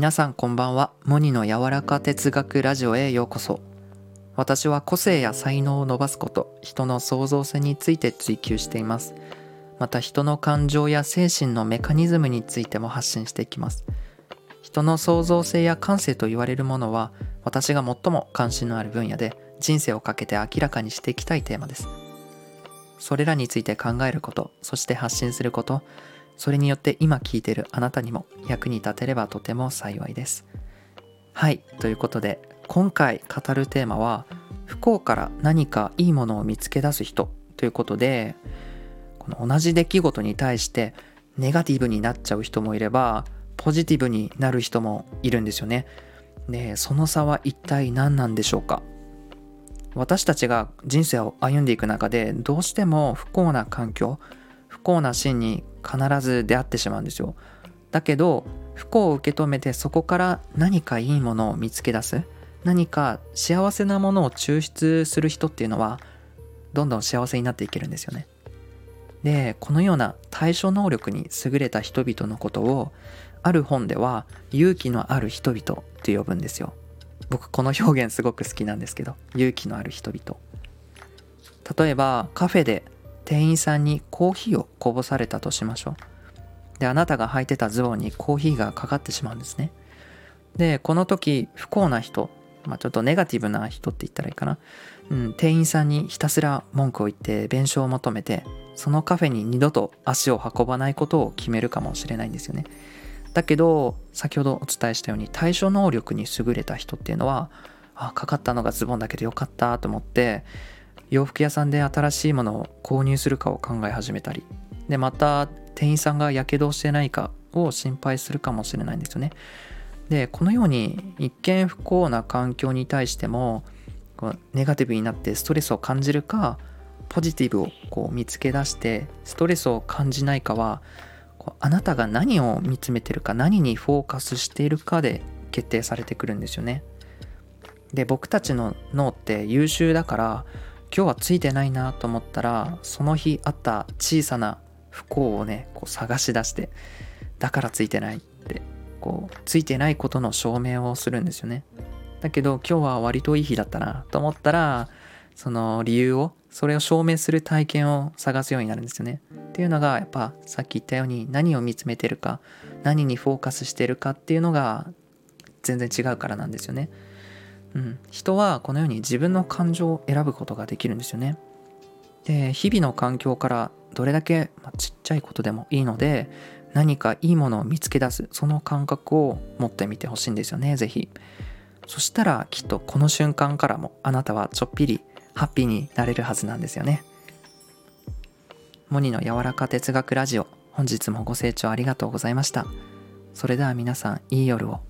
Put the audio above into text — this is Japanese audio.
皆さんこんばんは。モニの柔らか哲学ラジオへようこそ。私は個性や才能を伸ばすこと人の創造性について追求しています。また人の感情や精神のメカニズムについても発信していきます。人の創造性や感性と言われるものは私が最も関心のある分野で人生をかけて明らかにしていきたいテーマです。それらについて考えることそして発信することそれによって今聞いてるあなたにも役に立てればとても幸いです。はいということで今回語るテーマは不幸から何かいいものを見つけ出す人ということでこの同じ出来事に対してネガティブになっちゃう人もいればポジティブになる人もいるんですよね。でその差は一体何なんでしょうか？私たちが人生を歩んでいく中でどうしても不幸な環境不幸なシーンに必ず出会ってしまうんですよ。だけど不幸を受け止めてそこから何かいいものを見つけ出す何か幸せなものを抽出する人っていうのはどんどん幸せになっていけるんですよね。でこのような対処能力に優れた人々のことをある本では勇気のある人々って呼ぶんですよ。僕この表現すごく好きなんですけど勇気のある人々。例えばカフェで店員さんにコーヒーをこぼされたとしましょう。であなたが履いてたズボンにコーヒーがかかってしまうんですね。でこの時不幸な人まあ、ちょっとネガティブな人って言ったらいいかな、うん、店員さんにひたすら文句を言って弁償を求めてそのカフェに二度と足を運ばないことを決めるかもしれないんですよね。だけど先ほどお伝えしたように対処能力に優れた人っていうのはあかかったのがズボンだけどよかったと思って洋服屋さんで新しいものを購入するかを考え始めたりでまた店員さんがやけどをしてないかを心配するかもしれないんですよねでこのように一見不幸な環境に対してもネガティブになってストレスを感じるかポジティブをこう見つけ出してストレスを感じないかはあなたが何を見つめてるか何にフォーカスしているかで決定されてくるんですよね。で僕たちの脳って優秀だから今日はついてないなと思ったらその日あった小さな不幸をねこう探し出してだからついてないってこうついてないことの証明をするんですよね。だけど今日は割といい日だったなと思ったらその理由をそれを証明する体験を探すようになるんですよね。っていうのがやっぱさっき言ったように何を見つめてるか何にフォーカスしてるかっていうのが全然違うからなんですよね。うん、人はこのように自分の感情を選ぶことができるんですよね。で日々の環境からどれだけ、まあ、ちっちゃいことでもいいので何かいいものを見つけ出すその感覚を持ってみてほしいんですよね是非そしたらきっとこの瞬間からもあなたはちょっぴりハッピーになれるはずなんですよね。モニの柔らか哲学ラジオ本日もご清聴ありがとうございました。それでは皆さんいい夜を。